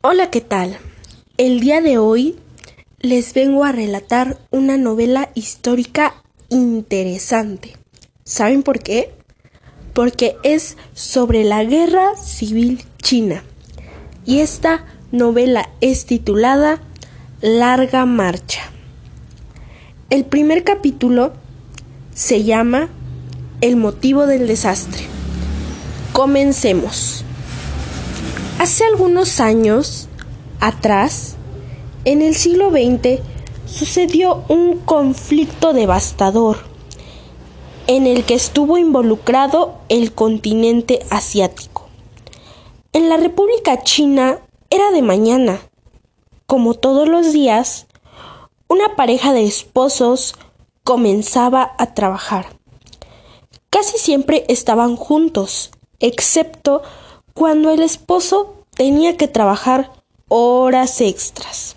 Hola, ¿qué tal? El día de hoy les vengo a relatar una novela histórica interesante. ¿Saben por qué? Porque es sobre la Guerra Civil China. Y esta novela es titulada Larga Marcha. El primer capítulo se llama El motivo del desastre. Comencemos. Hace algunos años atrás, en el siglo XX, sucedió un conflicto devastador en el que estuvo involucrado el continente asiático. En la República China era de mañana. Como todos los días, una pareja de esposos comenzaba a trabajar. Casi siempre estaban juntos, excepto cuando el esposo tenía que trabajar horas extras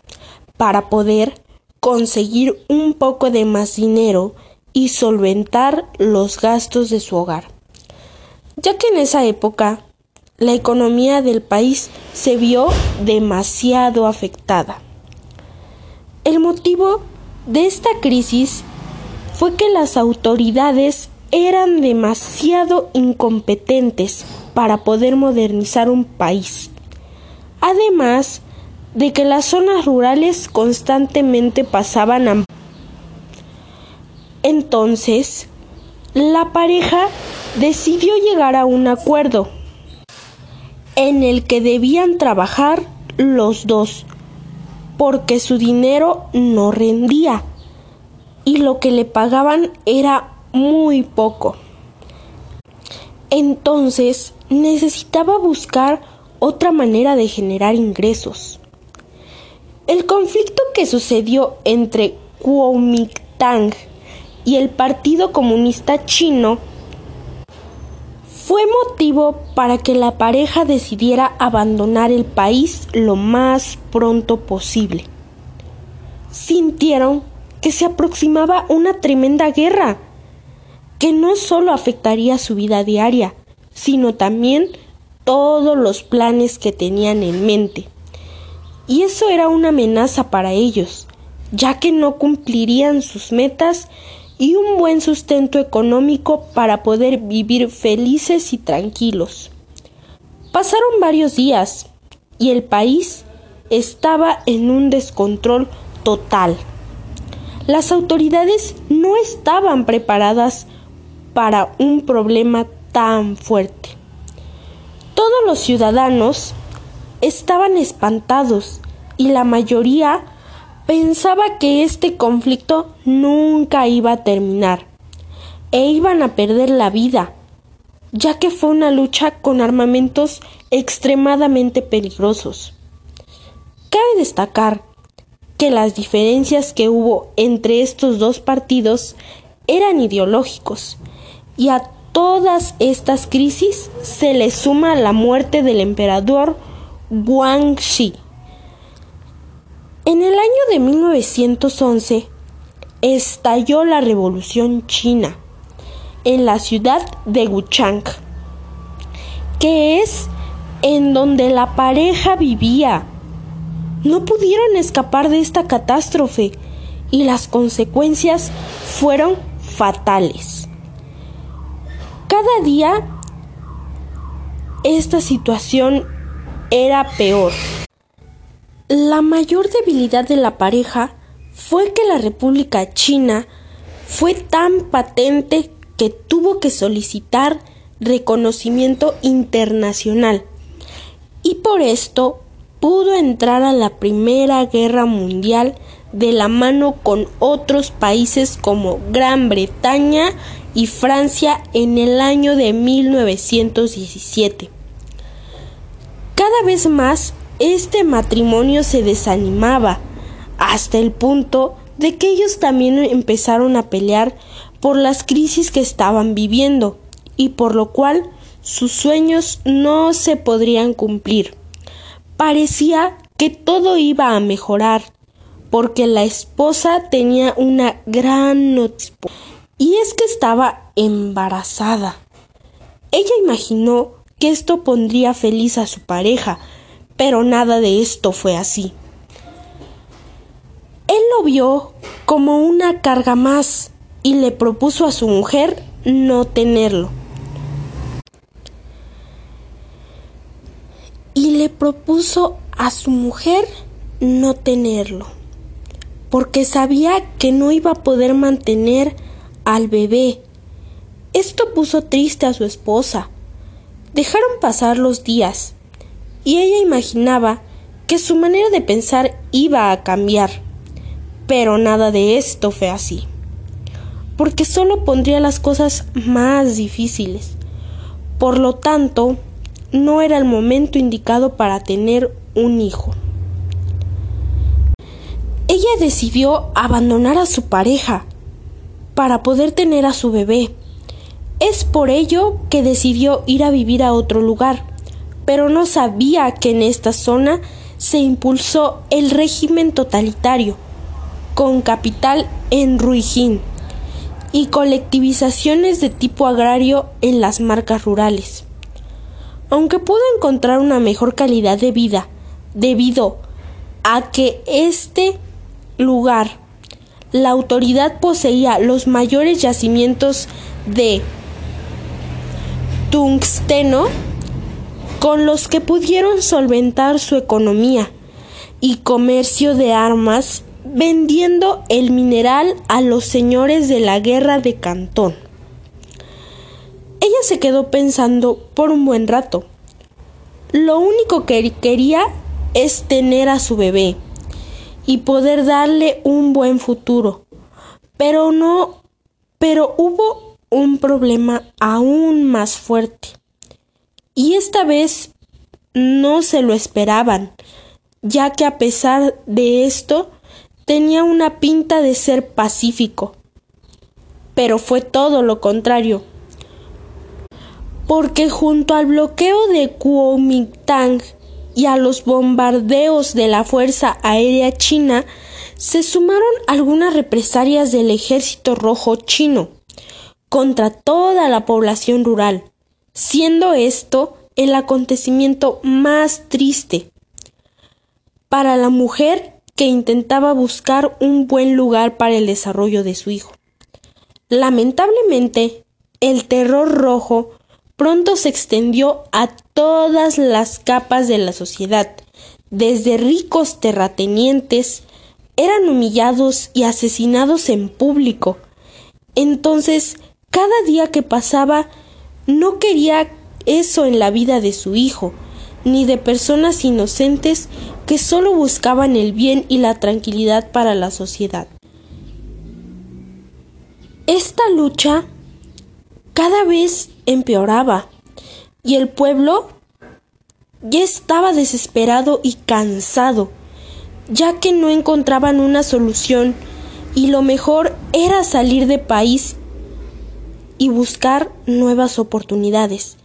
para poder conseguir un poco de más dinero y solventar los gastos de su hogar, ya que en esa época la economía del país se vio demasiado afectada. El motivo de esta crisis fue que las autoridades eran demasiado incompetentes para poder modernizar un país. Además de que las zonas rurales constantemente pasaban a... Entonces, la pareja decidió llegar a un acuerdo en el que debían trabajar los dos, porque su dinero no rendía y lo que le pagaban era muy poco. Entonces necesitaba buscar otra manera de generar ingresos. El conflicto que sucedió entre Kuomintang y el Partido Comunista Chino fue motivo para que la pareja decidiera abandonar el país lo más pronto posible. Sintieron que se aproximaba una tremenda guerra que no solo afectaría su vida diaria, sino también todos los planes que tenían en mente. Y eso era una amenaza para ellos, ya que no cumplirían sus metas y un buen sustento económico para poder vivir felices y tranquilos. Pasaron varios días y el país estaba en un descontrol total. Las autoridades no estaban preparadas para un problema tan fuerte. Todos los ciudadanos estaban espantados y la mayoría pensaba que este conflicto nunca iba a terminar e iban a perder la vida, ya que fue una lucha con armamentos extremadamente peligrosos. Cabe destacar que las diferencias que hubo entre estos dos partidos eran ideológicos y a todas estas crisis se le suma la muerte del emperador Guangxi. En el año de 1911 estalló la Revolución China en la ciudad de Wuchang, que es en donde la pareja vivía. No pudieron escapar de esta catástrofe y las consecuencias fueron fatales. Cada día esta situación era peor. La mayor debilidad de la pareja fue que la República China fue tan patente que tuvo que solicitar reconocimiento internacional y por esto pudo entrar a la Primera Guerra Mundial de la mano con otros países como Gran Bretaña y Francia en el año de 1917. Cada vez más este matrimonio se desanimaba, hasta el punto de que ellos también empezaron a pelear por las crisis que estaban viviendo y por lo cual sus sueños no se podrían cumplir. Parecía que todo iba a mejorar, porque la esposa tenía una gran noticia y es que estaba embarazada. Ella imaginó que esto pondría feliz a su pareja, Pero nada de esto fue así. Él lo vio como una carga más y le propuso a su mujer no tenerlo. Y le propuso a su mujer no tenerlo, porque sabía que no iba a poder mantener al bebé. Esto puso triste a su esposa. Dejaron pasar los días, y ella imaginaba que su manera de pensar iba a cambiar. Pero nada de esto fue así, porque solo pondría las cosas más difíciles. Por lo tanto, no era el momento indicado para tener un hijo. Ella decidió abandonar a su pareja para poder tener a su bebé. Es por ello que decidió ir a vivir a otro lugar, pero no sabía que en esta zona se impulsó el régimen totalitario, con capital en Ruijín y colectivizaciones de tipo agrario en las marcas rurales. Aunque pudo encontrar una mejor calidad de vida debido a que este lugar la autoridad poseía los mayores yacimientos de tungsteno con los que pudieron solventar su economía y comercio de armas vendiendo el mineral a los señores de la guerra de Cantón. Ella se quedó pensando por un buen rato. Lo único que quería es tener a su bebé y poder darle un buen futuro. Pero no, pero hubo un problema aún más fuerte. Y esta vez no se lo esperaban, ya que a pesar de esto tenía una pinta de ser pacífico. Pero fue todo lo contrario, porque junto al bloqueo de Kuomintang y a los bombardeos de la Fuerza Aérea China se sumaron algunas represalias del Ejército Rojo chino contra toda la población rural, siendo esto el acontecimiento más triste para la mujer que intentaba buscar un buen lugar para el desarrollo de su hijo. Lamentablemente, el terror rojo pronto se extendió a todas las capas de la sociedad, desde ricos terratenientes, eran humillados y asesinados en público. Entonces, cada día que pasaba, no quería eso en la vida de su hijo, ni de personas inocentes que solo buscaban el bien y la tranquilidad para la sociedad. Esta lucha cada vez empeoraba y el pueblo ya estaba desesperado y cansado, ya que no encontraban una solución y lo mejor era salir de país y buscar nuevas oportunidades,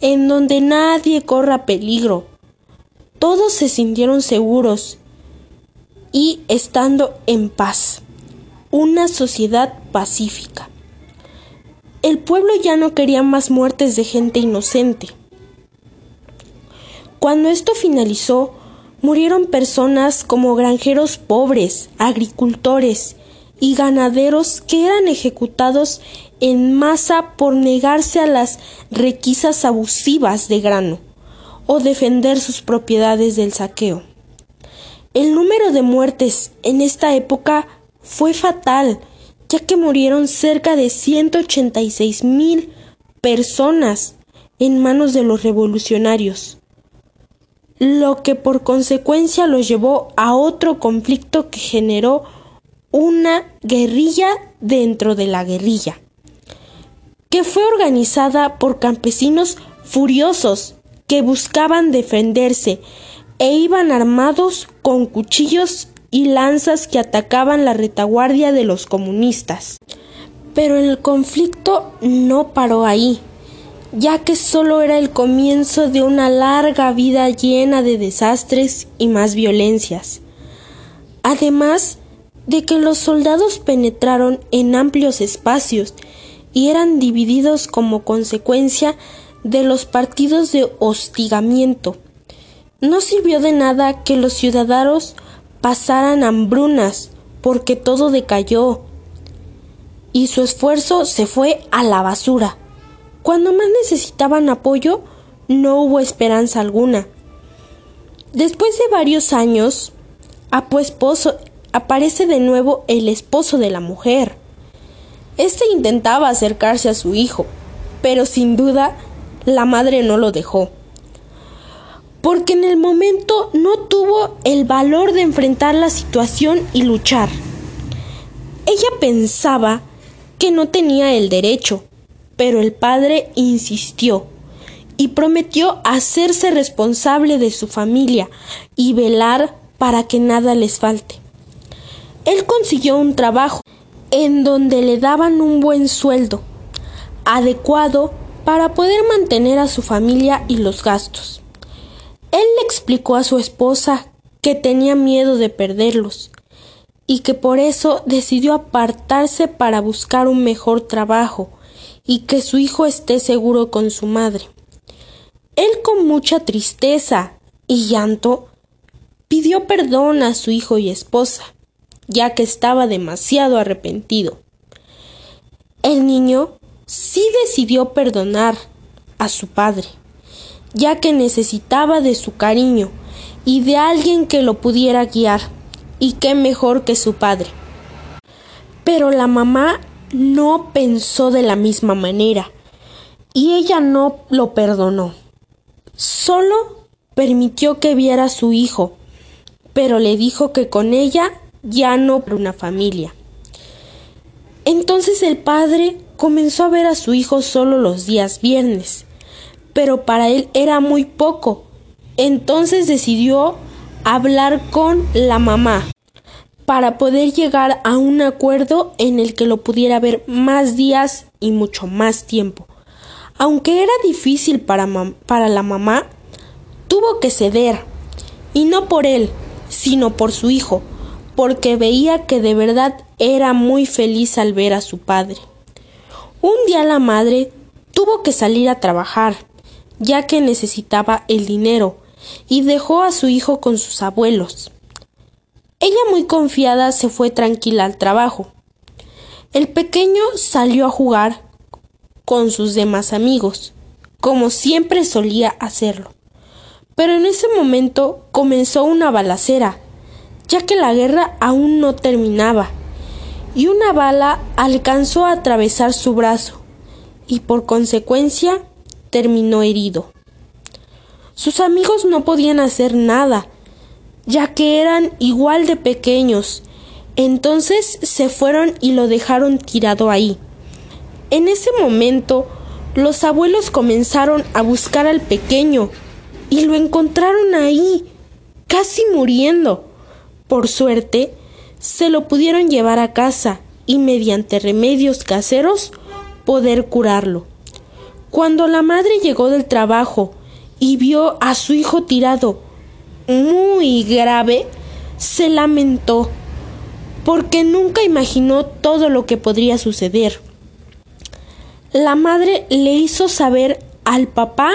en donde nadie corra peligro. Todos se sintieron seguros y estando en paz, una sociedad pacífica. El pueblo ya no quería más muertes de gente inocente. Cuando esto finalizó, murieron personas como granjeros pobres, agricultores y ganaderos que eran ejecutados en masa por negarse a las requisas abusivas de grano o defender sus propiedades del saqueo. El número de muertes en esta época fue fatal ya que murieron cerca de 186 mil personas en manos de los revolucionarios, lo que por consecuencia los llevó a otro conflicto que generó una guerrilla dentro de la guerrilla, que fue organizada por campesinos furiosos que buscaban defenderse e iban armados con cuchillos y lanzas que atacaban la retaguardia de los comunistas. Pero el conflicto no paró ahí, ya que solo era el comienzo de una larga vida llena de desastres y más violencias. Además de que los soldados penetraron en amplios espacios y eran divididos como consecuencia de los partidos de hostigamiento No sirvió de nada que los ciudadanos pasaran hambrunas, porque todo decayó y su esfuerzo se fue a la basura. Cuando más necesitaban apoyo, no hubo esperanza alguna. Después de varios años, esposo, aparece de nuevo el esposo de la mujer. Este intentaba acercarse a su hijo, pero sin duda la madre no lo dejó. Porque en el momento no tuvo el valor de enfrentar la situación y luchar. Ella pensaba que no tenía el derecho, pero el padre insistió y prometió hacerse responsable de su familia y velar para que nada les falte. Él consiguió un trabajo en donde le daban un buen sueldo, adecuado para poder mantener a su familia y los gastos. Él le explicó a su esposa que tenía miedo de perderlos y que por eso decidió apartarse para buscar un mejor trabajo y que su hijo esté seguro con su madre. Él con mucha tristeza y llanto pidió perdón a su hijo y esposa, ya que estaba demasiado arrepentido. El niño sí decidió perdonar a su padre, ya que necesitaba de su cariño y de alguien que lo pudiera guiar, y qué mejor que su padre. Pero la mamá no pensó de la misma manera, y ella no lo perdonó. Solo permitió que viera a su hijo, pero le dijo que con ella ya no para una familia. Entonces el padre comenzó a ver a su hijo solo los días viernes, pero para él era muy poco. Entonces decidió hablar con la mamá para poder llegar a un acuerdo en el que lo pudiera ver más días y mucho más tiempo. Aunque era difícil para, para la mamá, tuvo que ceder, y no por él, sino por su hijo, porque veía que de verdad era muy feliz al ver a su padre. Un día la madre tuvo que salir a trabajar, ya que necesitaba el dinero, y dejó a su hijo con sus abuelos. Ella muy confiada se fue tranquila al trabajo. El pequeño salió a jugar con sus demás amigos, como siempre solía hacerlo. Pero en ese momento comenzó una balacera, ya que la guerra aún no terminaba, y una bala alcanzó a atravesar su brazo, y por consecuencia terminó herido. Sus amigos no podían hacer nada, ya que eran igual de pequeños. Entonces se fueron y lo dejaron tirado ahí. En ese momento, los abuelos comenzaron a buscar al pequeño y lo encontraron ahí, casi muriendo. Por suerte, se lo pudieron llevar a casa y mediante remedios caseros poder curarlo. Cuando la madre llegó del trabajo y vio a su hijo tirado, muy grave, se lamentó porque nunca imaginó todo lo que podría suceder la madre le hizo saber al papá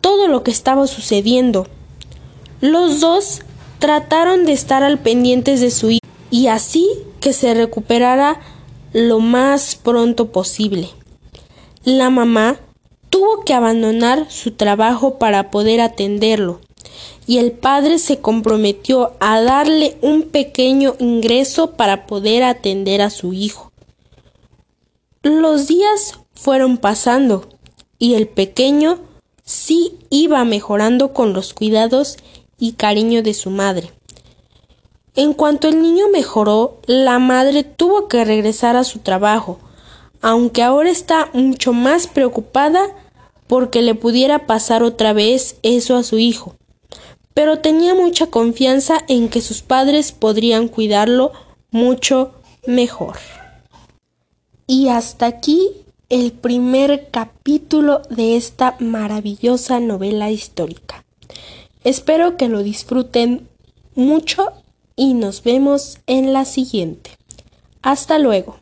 todo lo que estaba sucediendo. Los dos trataron de estar al pendientes de su hijo y así que se recuperara lo más pronto posible. La mamá tuvo que abandonar su trabajo para poder atenderlo y el padre se comprometió a darle un pequeño ingreso para poder atender a su hijo. Los días fueron pasando y el pequeño sí iba mejorando con los cuidados y cariño de su madre. En cuanto el niño mejoró, la madre tuvo que regresar a su trabajo, aunque ahora está mucho más preocupada porque le pudiera pasar otra vez eso a su hijo. Pero tenía mucha confianza en que sus padres podrían cuidarlo mucho mejor. Y hasta aquí el primer capítulo de esta maravillosa novela histórica. Espero que lo disfruten mucho y nos vemos en la siguiente. Hasta luego.